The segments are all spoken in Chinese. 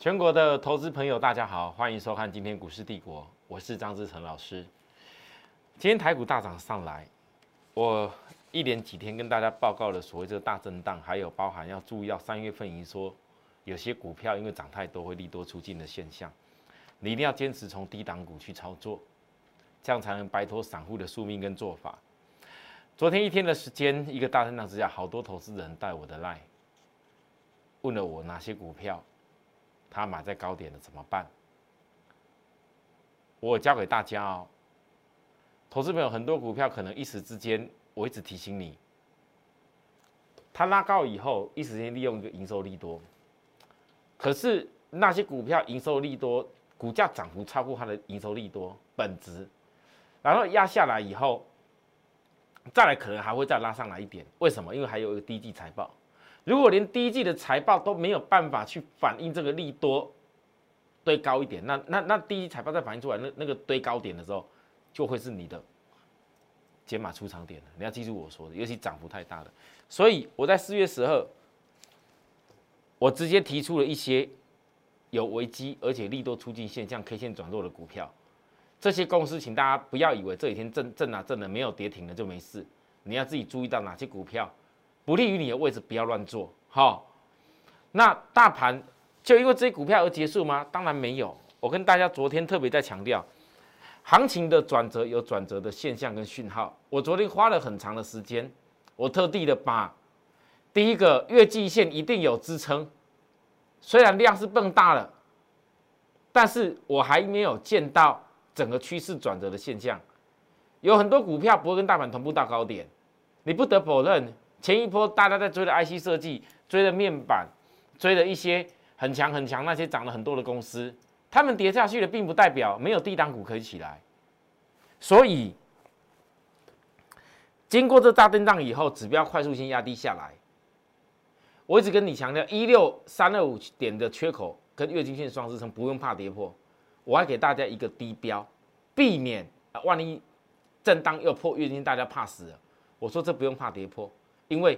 全国的投资朋友，大家好，欢迎收看今天股市帝国，我是张志成老师。今天台股大涨上来，我一连几天跟大家报告了所谓这个大震荡，还有包含要注意到三月份营收，有些股票因为涨太多会利多出尽的现象，你一定要坚持从低档股去操作，这样才能摆脱散户的宿命跟做法。昨天一天的时间，一个大震荡之下，好多投资人带我的 line 问了我哪些股票。他买在高点的怎么办？我教给大家哦，投资朋友很多股票可能一时之间，我一直提醒你，它拉高以后一时间利用一个营收利多，可是那些股票营收利多，股价涨幅超过它的营收利多本值，然后压下来以后，再来可能还会再拉上来一点，为什么？因为还有一个低季财报。如果连第一季的财报都没有办法去反映这个利多堆高一点，那那那第一季财报再反映出来，那那个堆高点的时候，就会是你的解码出场点了。你要记住我说的，尤其涨幅太大的。所以我在四月十二，我直接提出了一些有危机而且利多出尽现象 K 线转弱的股票。这些公司，请大家不要以为这几天震震啊震的没有跌停了就没事，你要自己注意到哪些股票。不利于你的位置，不要乱做。好，那大盘就因为这些股票而结束吗？当然没有。我跟大家昨天特别在强调，行情的转折有转折的现象跟讯号。我昨天花了很长的时间，我特地的把第一个月季线一定有支撑，虽然量是更大了，但是我还没有见到整个趋势转折的现象。有很多股票不会跟大盘同步到高点，你不得否认。前一波大家在追的 IC 设计，追的面板，追的一些很强很强那些涨了很多的公司，他们跌下去的，并不代表没有低档股可以起来。所以，经过这大震荡以后，指标快速性压低下来。我一直跟你强调，一六三二五点的缺口跟月均线双支撑不用怕跌破。我还给大家一个低标，避免万一震荡又破月经，大家怕死了。我说这不用怕跌破。因为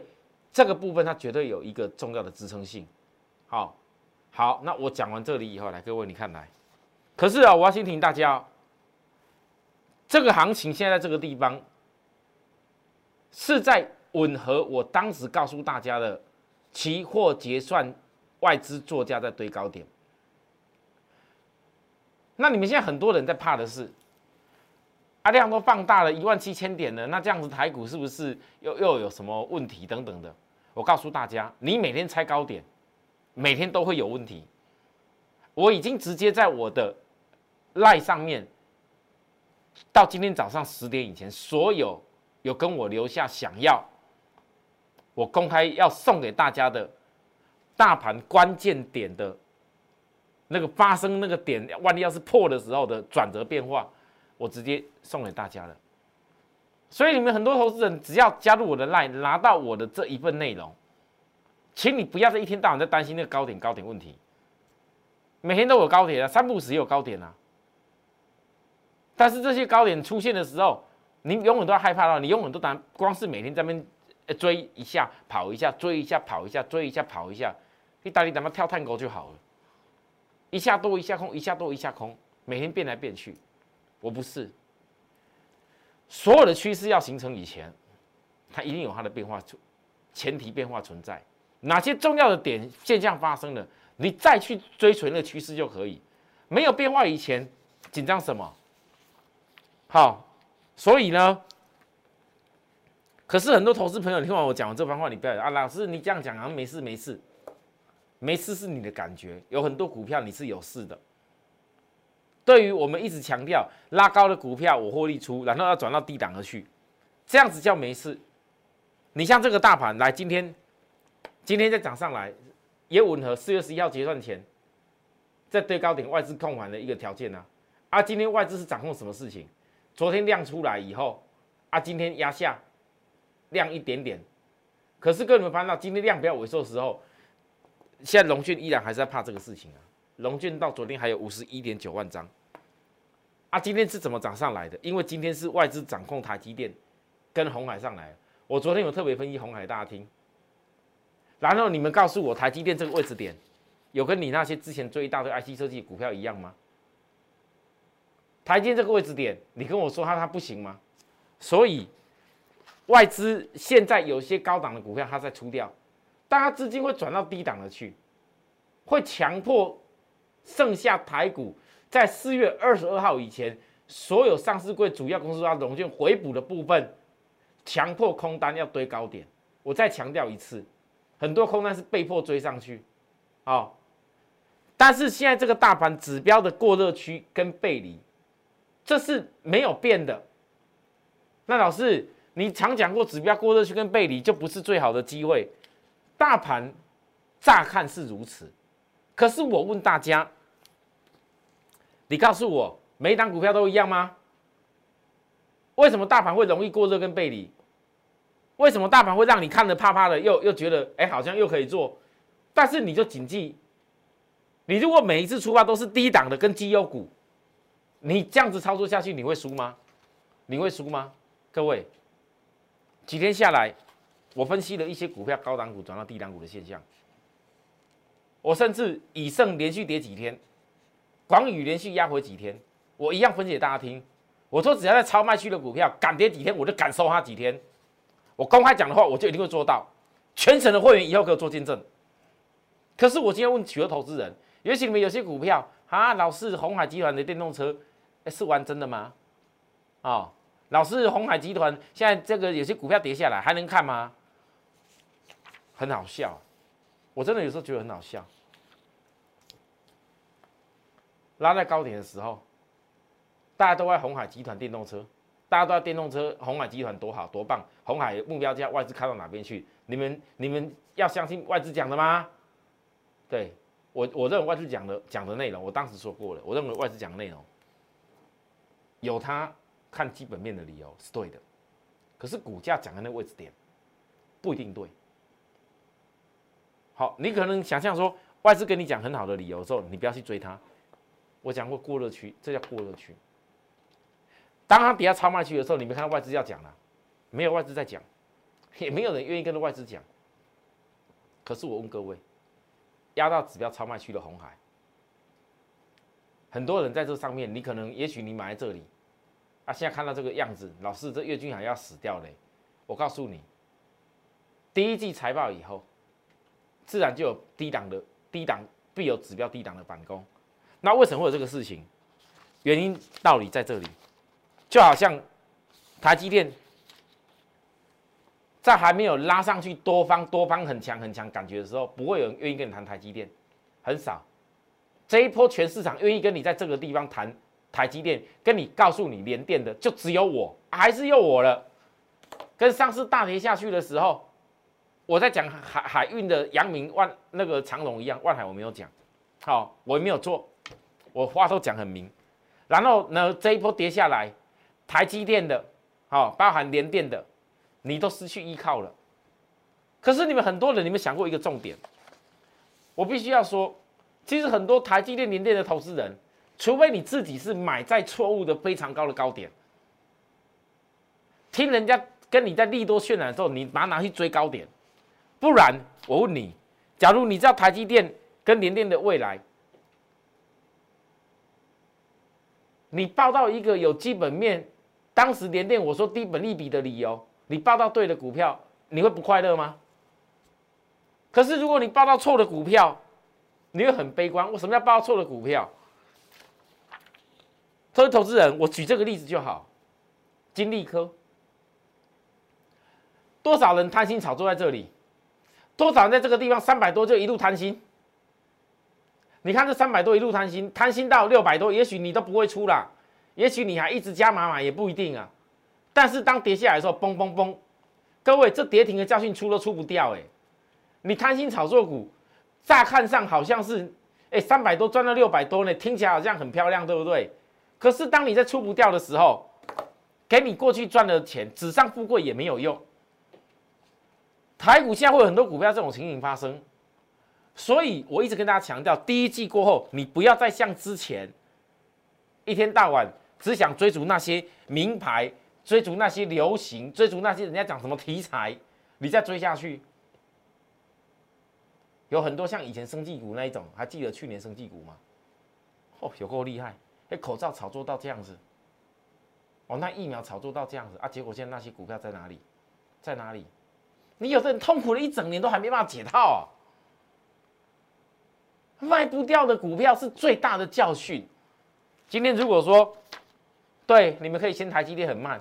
这个部分它绝对有一个重要的支撑性，好，好，那我讲完这里以后，来各位你看来，可是啊，我要先提醒大家，这个行情现在这个地方是在吻合我当时告诉大家的期货结算外资作价在堆高点，那你们现在很多人在怕的是。啊，量都放大了一万七千点了，那这样子台股是不是又又有什么问题等等的？我告诉大家，你每天猜高点，每天都会有问题。我已经直接在我的赖上面，到今天早上十点以前，所有有跟我留下想要我公开要送给大家的大盘关键点的那个发生那个点，万一要是破的时候的转折变化。我直接送给大家了，所以你们很多投资人只要加入我的 line，拿到我的这一份内容，请你不要在一天到晚在担心那个高点高点问题。每天都有高点啊，三不时有高点啊。但是这些高点出现的时候，你永远都要害怕到，你永远都当光是每天在那边追一下跑一下，追一下跑一下，追一下跑一下，你到底怎么跳探戈就好了，一下多一下空，一下多一下空，每天变来变去。我不是，所有的趋势要形成以前，它一定有它的变化存，前提变化存在，哪些重要的点现象发生了，你再去追随那趋势就可以。没有变化以前，紧张什么？好，所以呢，可是很多投资朋友，听完我讲完这番话，你不要啊，老师你这样讲啊没事没事，没事是你的感觉，有很多股票你是有事的。对于我们一直强调拉高的股票，我获利出，然后要转到低档而去，这样子叫没事。你像这个大盘来，今天今天再涨上来，也吻合四月十一号结算前在最高点外资控盘的一个条件呢。啊，今天外资是掌控什么事情？昨天量出来以后，啊，今天压下量一点点，可是各位你们发现到今天量比较萎缩的时候，现在龙讯依然还是在怕这个事情啊。龙券到昨天还有五十一点九万张，啊，今天是怎么涨上来的？因为今天是外资掌控台积电跟红海上来。我昨天有特别分析红海，大厅。然后你们告诉我台积电这个位置点，有跟你那些之前追一大堆 IC 设计股票一样吗？台积电这个位置点，你跟我说它它不行吗？所以外资现在有些高档的股票它在出掉，但它资金会转到低档的去，会强迫剩下台股在四月二十二号以前，所有上市柜主要公司要融券回补的部分，强迫空单要堆高点。我再强调一次，很多空单是被迫追上去，哦，但是现在这个大盘指标的过热区跟背离。这是没有变的。那老师，你常讲过指标过热区跟背离就不是最好的机会。大盘乍看是如此，可是我问大家，你告诉我，每一档股票都一样吗？为什么大盘会容易过热跟背离？为什么大盘会让你看着怕怕的，又又觉得哎好像又可以做？但是你就谨记，你如果每一次出发都是低档的跟绩优股。你这样子操作下去，你会输吗？你会输吗？各位，几天下来，我分析了一些股票高档股转到低档股的现象。我甚至以盛连续跌几天，广宇连续压回几天，我一样分析给大家听。我说只要在超卖区的股票敢跌几天，我就敢收它几天。我公开讲的话，我就一定会做到。全省的会员以后给我做见证。可是我今天问许多投资人，也许你们有些股票啊，老是红海集团的电动车。是玩真的吗？哦，老是，红海集团现在这个有些股票跌下来，还能看吗？很好笑，我真的有时候觉得很好笑。拉在高点的时候，大家都在红海集团电动车，大家都在电动车，红海集团多好多棒，红海目标价外资看到哪边去？你们你们要相信外资讲的吗？对我我认为外资讲的讲的内容，我当时说过了，我认为外资讲的内容。有他看基本面的理由是对的，可是股价讲的那个位置点不一定对。好，你可能想象说外资跟你讲很好的理由之后，你不要去追它。我讲过过热区，这叫过热区。当它底下超卖区的时候，你没看到外资要讲了，没有外资在讲，也没有人愿意跟着外资讲。可是我问各位，压到指标超卖区的红海，很多人在这上面，你可能也许你买在这里。啊，现在看到这个样子，老师，这岳军海要死掉嘞！我告诉你，第一季财报以后，自然就有低档的低档必有指标低档的反攻。那为什么会有这个事情？原因道理在这里，就好像台积电在还没有拉上去多方多方很强很强感觉的时候，不会有人愿意跟你谈台积电，很少。这一波全市场愿意跟你在这个地方谈。台积电跟你告诉你连电的就只有我，还是又我了。跟上次大跌下去的时候，我在讲海海运的阳明万那个长荣一样，万海我没有讲，好，我也没有做，我话都讲很明。然后呢，这一波跌下来，台积电的，好，包含联电的，你都失去依靠了。可是你们很多人，你们想过一个重点，我必须要说，其实很多台积电、联电的投资人。除非你自己是买在错误的非常高的高点，听人家跟你在利多渲染的时候，你拿拿去追高点，不然我问你，假如你知道台积电跟联电的未来，你报到一个有基本面，当时联电我说低本利比的理由，你报到对的股票，你会不快乐吗？可是如果你报到错的股票，你会很悲观。为什么要报错的股票？作为投资人，我举这个例子就好。金利科，多少人贪心炒作在这里？多少人在这个地方三百多就一路贪心？你看这三百多一路贪心，贪心到六百多，也许你都不会出啦，也许你还一直加码买也不一定啊。但是当跌下来的时候，嘣嘣嘣，各位这跌停的教训出都出不掉哎。你贪心炒作股，乍看上好像是哎三百多赚到六百多呢，听起来好像很漂亮，对不对？可是当你在出不掉的时候，给你过去赚的钱，纸上富贵也没有用。台股现在会有很多股票这种情形发生，所以我一直跟大家强调，第一季过后，你不要再像之前一天到晚只想追逐那些名牌，追逐那些流行，追逐那些人家讲什么题材，你再追下去，有很多像以前生技股那一种，还记得去年生技股吗？哦，有够厉害！哎，口罩炒作到这样子，哦，那疫苗炒作到这样子啊，结果现在那些股票在哪里？在哪里？你有的人痛苦了一整年都还没办法解套啊！卖不掉的股票是最大的教训。今天如果说，对，你们可以先台积电很慢，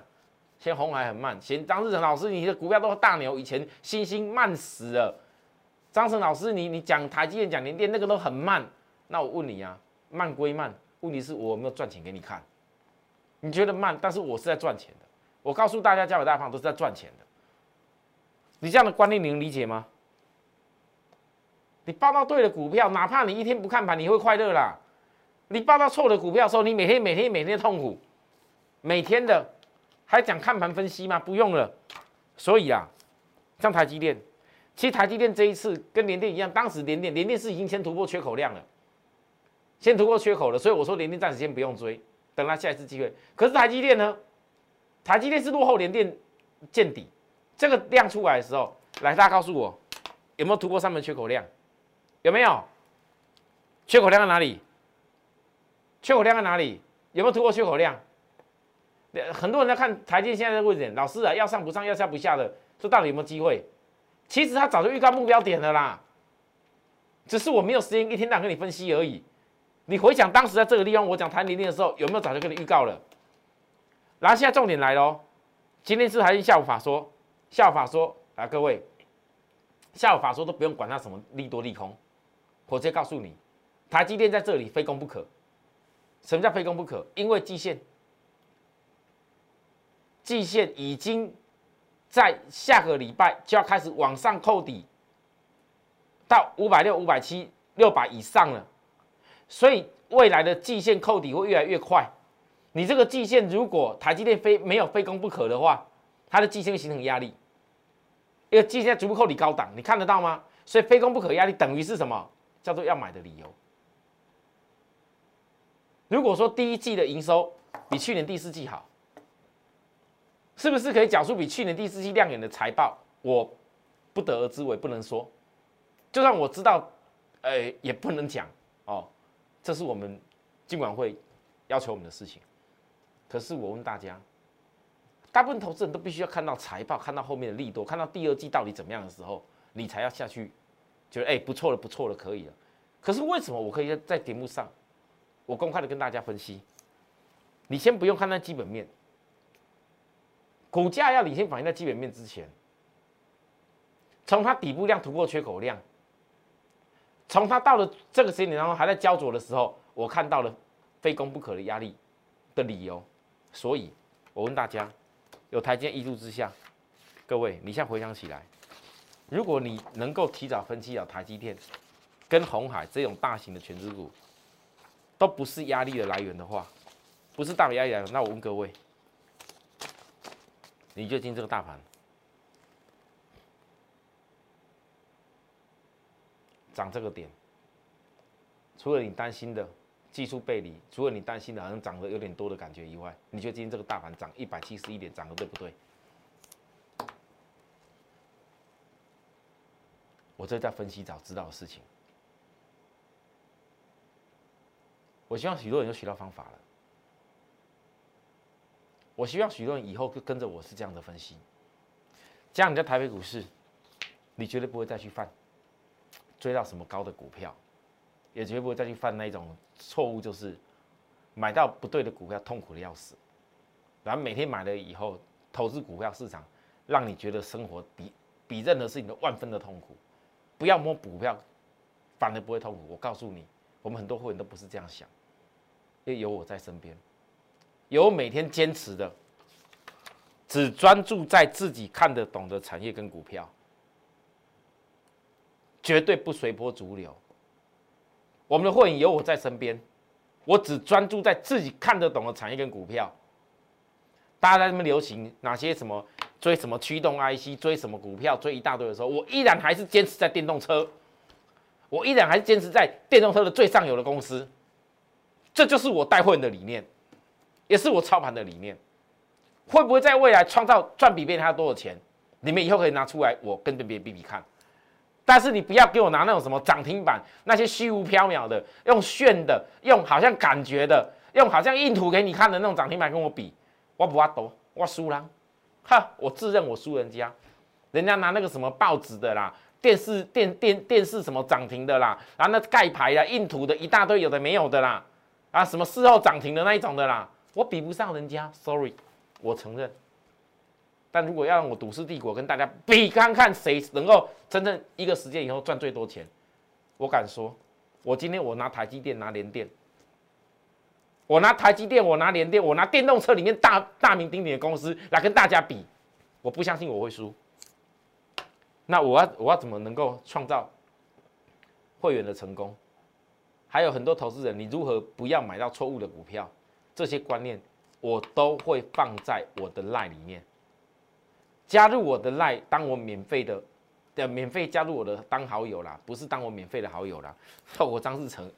先红海很慢，先张志成老师，你的股票都是大牛，以前星星慢死了。张成老师，你你讲台积电讲联电那个都很慢，那我问你啊，慢归慢，问题是我有没有赚钱给你看？你觉得慢，但是我是在赚钱的。我告诉大家，交给大胖都是在赚钱的。你这样的观念你能理解吗？你报到对的股票，哪怕你一天不看盘，你会快乐啦。你报到错的股票的时候，你每天每天每天痛苦，每天的还讲看盘分析吗？不用了。所以啊，像台积电。其实台积电这一次跟联电一样，当时联电联电是已经先突破缺口量了，先突破缺口了，所以我说联电暂时先不用追，等它下一次机会。可是台积电呢？台积电是落后联电见底，这个量出来的时候，来大家告诉我有没有突破上面缺口量？有没有？缺口量在哪里？缺口量在哪里？有没有突破缺口量？很多人在看台阶现在的位置，老师啊，要上不上，要下不下的，这到底有没有机会？其实他早就预告目标点了啦，只是我没有时间一天到晚跟你分析而已。你回想当时在这个地方我讲谈年龄的时候，有没有早就跟你预告了？然后现在重点来喽，今天是还是下午法说，效法说啊，各位，效法说都不用管它什么利多利空，我直接告诉你，台积电在这里非攻不可。什么叫非攻不可？因为季线，季线已经。在下个礼拜就要开始往上扣底，到五百六、五百七、六百以上了，所以未来的季线扣底会越来越快。你这个季线如果台积电非没有非攻不可的话，它的季线会形成压力，因为季线逐步扣底高档，你看得到吗？所以非攻不可压力等于是什么？叫做要买的理由。如果说第一季的营收比去年第四季好。是不是可以讲出比去年第四季亮眼的财报？我不得而知，我也不能说。就算我知道，呃，也不能讲哦。这是我们尽管会要求我们的事情。可是我问大家，大部分投资人都必须要看到财报，看到后面的利多，看到第二季到底怎么样的时候，你才要下去觉得哎不错了，不错了，可以了。可是为什么我可以在节目上，我公开的跟大家分析？你先不用看那基本面。股价要领先反映在基本面之前，从它底部量突破缺口量，从它到了这个时间点当中还在焦灼的时候，我看到了非攻不可的压力的理由，所以我问大家，有台阶一度之下，各位，你现在回想起来，如果你能够提早分析到台积电跟红海这种大型的全资股都不是压力的来源的话，不是大的压力来源，那我问各位。你就进这个大盘，涨这个点，除了你担心的技术背离，除了你担心的好像涨得有点多的感觉以外，你觉得今天这个大盘涨一百七十一点，涨的对不对？我这在分析早知道的事情，我希望许多人都学到方法了。我希望许多人以后跟跟着我是这样的分析，这样你在台北股市，你绝对不会再去犯追到什么高的股票，也绝不会再去犯那种错误，就是买到不对的股票，痛苦的要死。然后每天买了以后，投资股票市场，让你觉得生活比比任何事情都万分的痛苦。不要摸股票，反而不会痛苦。我告诉你，我们很多会员都不是这样想，因为有我在身边。有每天坚持的，只专注在自己看得懂的产业跟股票，绝对不随波逐流。我们的会员有我在身边，我只专注在自己看得懂的产业跟股票。大家在那边流行哪些什么追什么驱动 IC，追什么股票，追一大堆的时候，我依然还是坚持在电动车，我依然还是坚持在电动车的最上游的公司。这就是我带会员的理念。也是我操盘的理念，会不会在未来创造赚比别人还要多的钱？你们以后可以拿出来，我跟别人比比看。但是你不要给我拿那种什么涨停板，那些虚无缥缈的，用炫的，用好像感觉的，用好像印图给你看的那种涨停板跟我比，我不挖多，我输了，哈，我自认我输人家，人家拿那个什么报纸的啦，电视电电电视什么涨停的啦，然后那盖牌的印图的一大堆有的没有的啦，啊，什么事后涨停的那一种的啦，我比不上人家，sorry，我承认。但如果要让我赌师帝国跟大家比，看看谁能够真正一个时间以后赚最多钱，我敢说，我今天我拿台积电拿联电，我拿台积电，我拿联电，我拿电动车里面大大名鼎鼎的公司来跟大家比，我不相信我会输。那我要我要怎么能够创造会员的成功？还有很多投资人，你如何不要买到错误的股票？这些观念我都会放在我的 line 里面。加入我的赖，当我免费的，的免费加入我的当好友啦，不是当我免费的好友啦。透过张志成，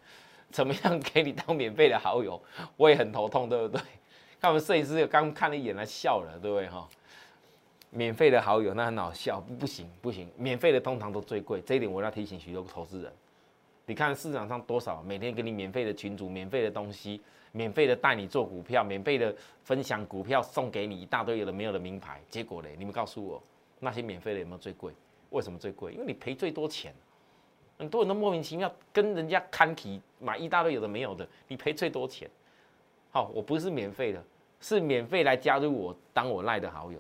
怎么样给你当免费的好友？我也很头痛，对不对？看我们摄影师刚看了一眼，来笑了，对不对哈？免费的好友那很好笑，不行不行，免费的通常都最贵，这一点我要提醒许多投资人。你看市场上多少每天给你免费的群主，免费的东西。免费的带你做股票，免费的分享股票，送给你一大堆有的没有的名牌。结果嘞，你们告诉我，那些免费的有没有最贵？为什么最贵？因为你赔最多钱。很多人都莫名其妙跟人家看起买一大堆有的没有的，你赔最多钱。好，我不是免费的，是免费来加入我当我赖的好友。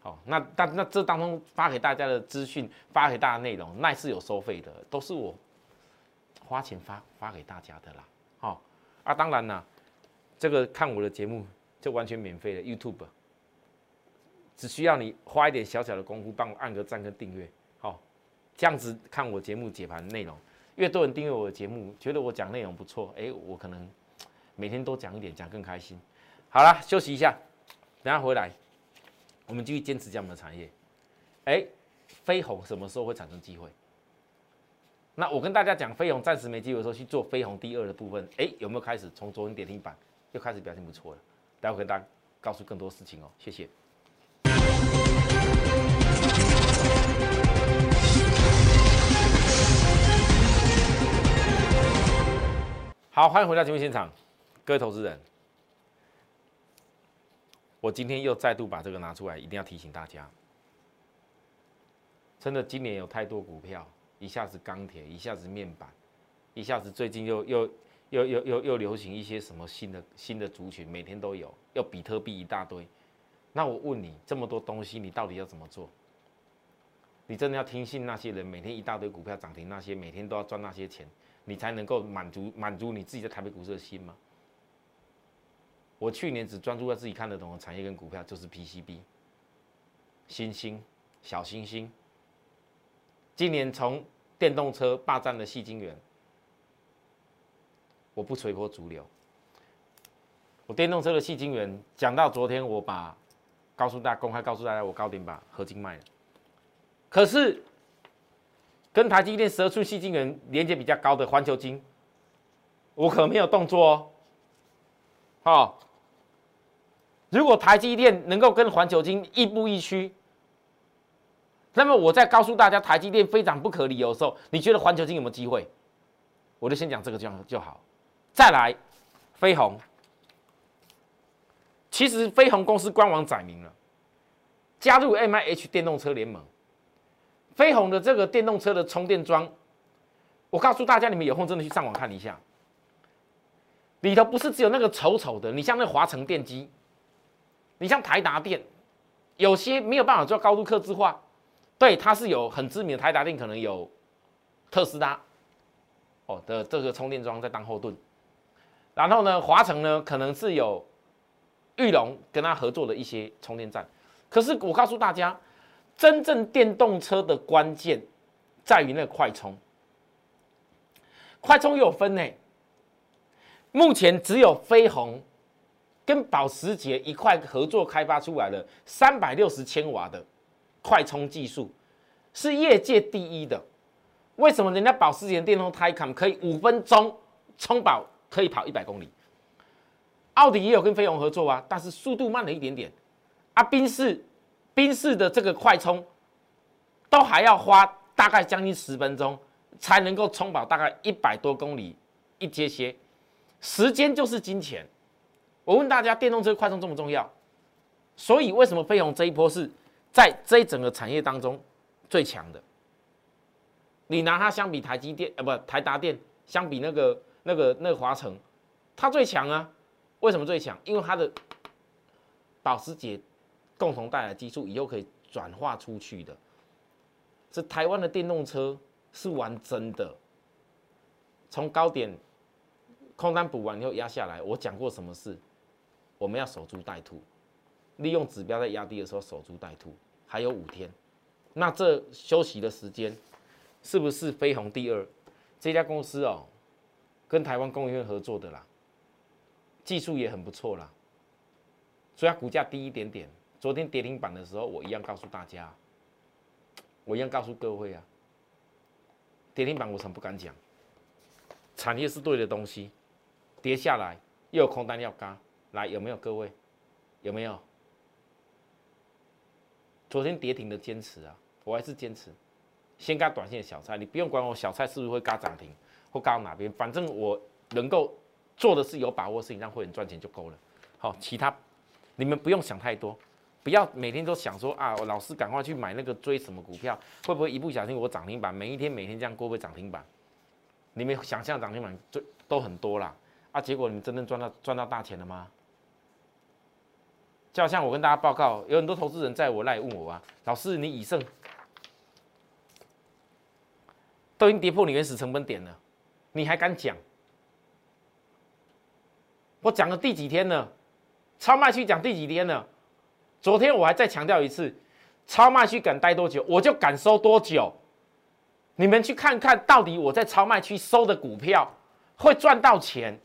好，那但那这当中发给大家的资讯，发给大家内容，赖是有收费的，都是我花钱发发给大家的啦。好。啊，当然啦，这个看我的节目就完全免费的 YouTube，只需要你花一点小小的功夫，帮我按个赞跟订阅，好，这样子看我节目解盘内容，越多人订阅我的节目，觉得我讲内容不错，哎，我可能每天多讲一点，讲更开心。好了，休息一下，等下回来，我们继续坚持这样的产业。哎，飞鸿什么时候会产生机会？那我跟大家讲，飞鸿暂时没机会的时候去做飞鸿第二的部分，哎，有没有开始从昨天跌停板又开始表现不错了？待会跟大家告诉更多事情哦，谢谢。好，欢迎回到节目现场，各位投资人，我今天又再度把这个拿出来，一定要提醒大家，真的今年有太多股票。一下子钢铁，一下子面板，一下子最近又又又又又又流行一些什么新的新的族群，每天都有，要比特币一大堆。那我问你，这么多东西，你到底要怎么做？你真的要听信那些人每天一大堆股票涨停，那些每天都要赚那些钱，你才能够满足满足你自己在台北股市的心吗？我去年只专注在自己看得懂的产业跟股票，就是 PCB、星星、小星星。今年从电动车霸占了细晶圆，我不随波逐流。我电动车的细晶圆讲到昨天，我把告诉大家公开告诉大家，我高点把合金卖了。可是跟台积电十二寸细晶圆连接比较高的环球晶，我可没有动作哦。好，如果台积电能够跟环球晶亦步亦趋。那么我在告诉大家台积电非涨不可理由的时候，你觉得环球金有没有机会？我就先讲这个就就好。再来，飞鸿，其实飞鸿公司官网载明了，加入 M I H 电动车联盟。飞鸿的这个电动车的充电桩，我告诉大家，你们有空真的去上网看一下，里头不是只有那个丑丑的，你像那华城电机，你像台达电，有些没有办法做高度刻字化。对，它是有很知名的台达电，可能有特斯拉哦的这个充电桩在当后盾，然后呢，华城呢可能是有玉龙跟他合作的一些充电站。可是我告诉大家，真正电动车的关键在于那个快充，快充有分呢。目前只有飞鸿跟保时捷一块合作开发出来的三百六十千瓦的。快充技术是业界第一的，为什么人家保时捷电动 Taycan 可以五分钟充饱可以跑一百公里？奥迪也有跟飞鸿合作啊，但是速度慢了一点点。啊，宾士宾士的这个快充都还要花大概将近十分钟才能够充饱大概一百多公里一阶些，时间就是金钱。我问大家，电动车快充重不重要？所以为什么飞鸿这一波是在这整个产业当中最强的？你拿它相比台积电，呃，不，台达电相比那个那个那个华城，它最强啊？为什么最强？因为它的保时捷共同带来技术以后可以转化出去的。这台湾的电动车是玩真的，从高点空单补完以后压下来。我讲过什么事？我们要守株待兔，利用指标在压低的时候守株待兔，还有五天。那这休息的时间。是不是飞鸿第二这家公司哦，跟台湾工研院合作的啦，技术也很不错啦，所以股价低一点点。昨天跌停板的时候，我一样告诉大家，我一样告诉各位啊，跌停板我怎么不敢讲？产业是对的东西，跌下来又有空单要嘎，来有没有各位？有没有？昨天跌停的坚持啊，我还是坚持。先嘎短线的小菜，你不用管我小菜是不是会嘎涨停或嘎到哪边，反正我能够做的是有把握的事情，让会员赚钱就够了。好，其他你们不用想太多，不要每天都想说啊，我老师赶快去买那个追什么股票，会不会一不小心我涨停板？每一天每天这样过会不会涨停板？你们想象涨停板最都很多啦，啊，结果你们真正赚到赚到大钱了吗？就好像我跟大家报告，有很多投资人在我来问我啊，老师你以胜。都已经跌破你原始成本点了，你还敢讲？我讲了第几天了？超卖区讲第几天了？昨天我还再强调一次，超卖区敢待多久，我就敢收多久。你们去看看到底我在超卖区收的股票会赚到钱，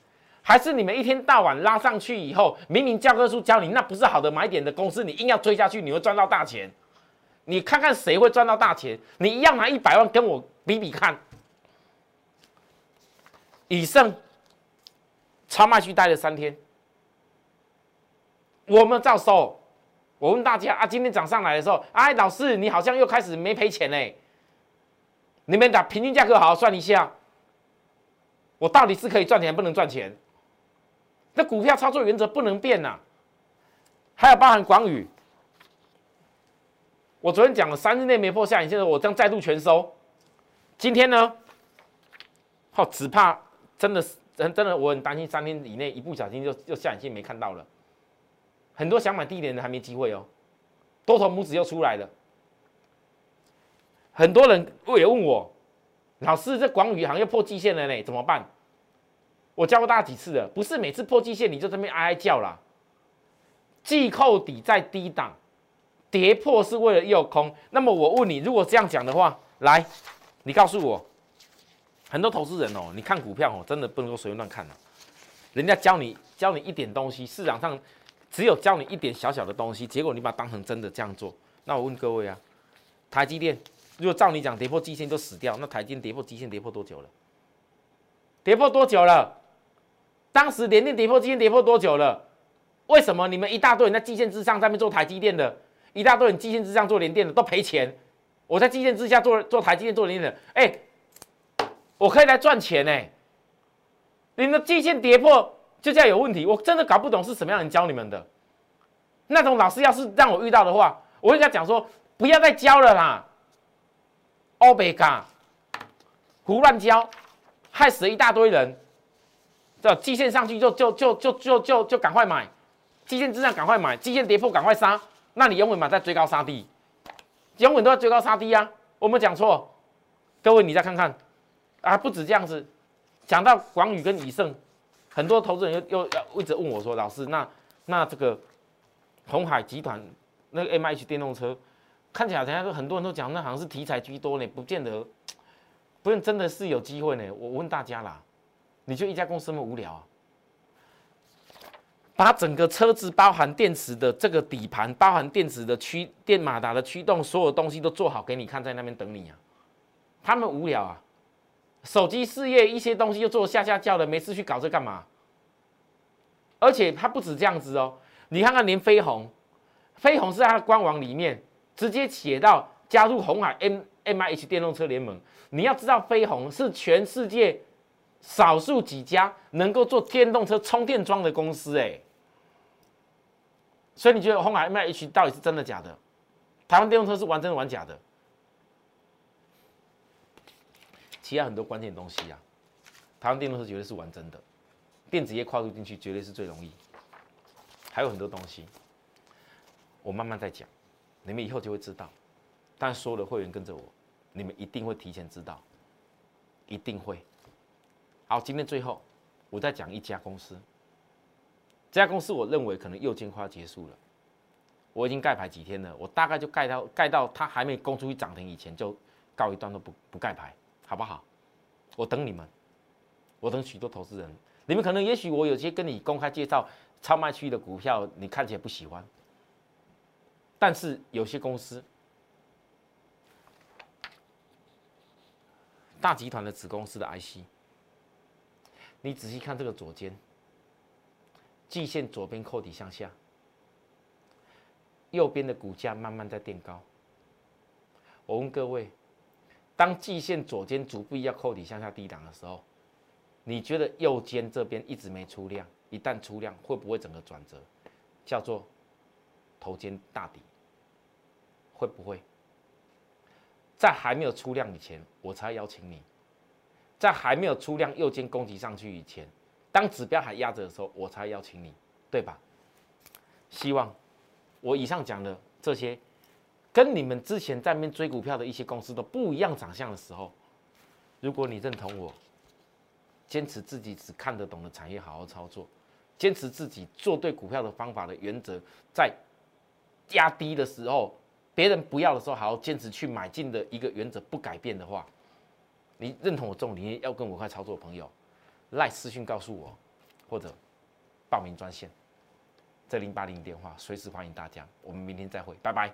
还是你们一天到晚拉上去以后，明明教科书教你那不是好的买点的公司，你硬要追下去，你会赚到大钱？你看看谁会赚到大钱？你一样拿一百万跟我比比看。以上超卖区待了三天，我们照收。我问大家啊，今天涨上来的时候，哎，老师你好像又开始没赔钱嘞？你们打平均价格好好算一下，我到底是可以赚钱不能赚钱？那股票操作原则不能变呐。还有包含广宇。我昨天讲了三日内没破下影线的，我将再度全收。今天呢，好，只怕真的是真真的，我很担心三天以内一不小心就就下影线没看到了。很多想买低点的还没机会哦，多头拇指又出来了。很多人也问我，老师这广宇行又破季线了呢，怎么办？我教过大家几次了，不是每次破季线你就这边哀哀叫啦。季扣底在低档。跌破是为了诱空，那么我问你，如果这样讲的话，来，你告诉我，很多投资人哦，你看股票哦，真的不能够随便乱看的，人家教你教你一点东西，市场上只有教你一点小小的东西，结果你把它当成真的这样做，那我问各位啊，台积电如果照你讲跌破基线都死掉，那台积电跌破基线跌破多久了？跌破多久了？当时连电跌破基线跌破多久了？为什么你们一大堆人在基线之上在那做台积电的？一大堆人基线之上做连电的都赔钱，我在基线之下做做台积电做连电的，哎，我可以来赚钱呢。你的基线跌破就这样有问题，我真的搞不懂是什么样人教你们的。那种老师要是让我遇到的话，我会跟他讲说不要再教了啦，欧贝嘎，胡乱教，害死了一大堆人。这基线上去就就就就就就就赶快买，基线之上赶快买，基线跌破赶快杀。那你永远嘛在追高杀低，永远都要追高杀低啊！我没讲错，各位你再看看，啊，不止这样子，讲到广宇跟以盛，很多投资人又又要一直问我说，老师，那那这个红海集团那个 M H 电动车，看起来人家说很多人都讲那好像是题材居多呢，不见得，不用真的是有机会呢。我问大家啦，你就一家公司那么无聊啊？把整个车子包含电池的这个底盘，包含电池的驱电马达的驱动，所有东西都做好给你看，在那边等你啊。他们无聊啊，手机事业一些东西又做下下叫的，没事去搞这干嘛？而且他不止这样子哦，你看看连飞鸿，飞鸿是他的官网里面直接写到加入红海 M M I H 电动车联盟。你要知道，飞鸿是全世界少数几家能够做电动车充电桩的公司，哎。所以你觉得红海 M I H 到底是真的假的？台湾电动车是玩真的玩假的？其他很多关键东西啊，台湾电动车绝对是玩真的，电子业跨入进去绝对是最容易。还有很多东西，我慢慢再讲，你们以后就会知道。但所有的会员跟着我，你们一定会提前知道，一定会。好，今天最后我再讲一家公司，这家公司我认为可能右肩快要结束了。我已经盖牌几天了，我大概就盖到盖到它还没攻出去涨停以前就告一段落，不不盖牌，好不好？我等你们，我等许多投资人，你们可能也许我有些跟你公开介绍。超卖区的股票，你看起来不喜欢，但是有些公司，大集团的子公司的 IC，你仔细看这个左肩，季线左边扣底向下，右边的股价慢慢在垫高。我问各位，当季线左肩逐步要扣底向下低档的时候，你觉得右肩这边一直没出量？一旦出量，会不会整个转折，叫做头肩大底？会不会在还没有出量以前，我才邀请你？在还没有出量右肩攻击上去以前，当指标还压着的时候，我才邀请你，对吧？希望我以上讲的这些，跟你们之前在面追股票的一些公司都不一样长相的时候，如果你认同我，坚持自己只看得懂的产业，好好操作。坚持自己做对股票的方法的原则，在压低的时候，别人不要的时候，还要坚持去买进的一个原则不改变的话，你认同我这种理念，要跟我快操作的朋友，赖私讯告诉我，或者报名专线，这零八零电话随时欢迎大家。我们明天再会，拜拜。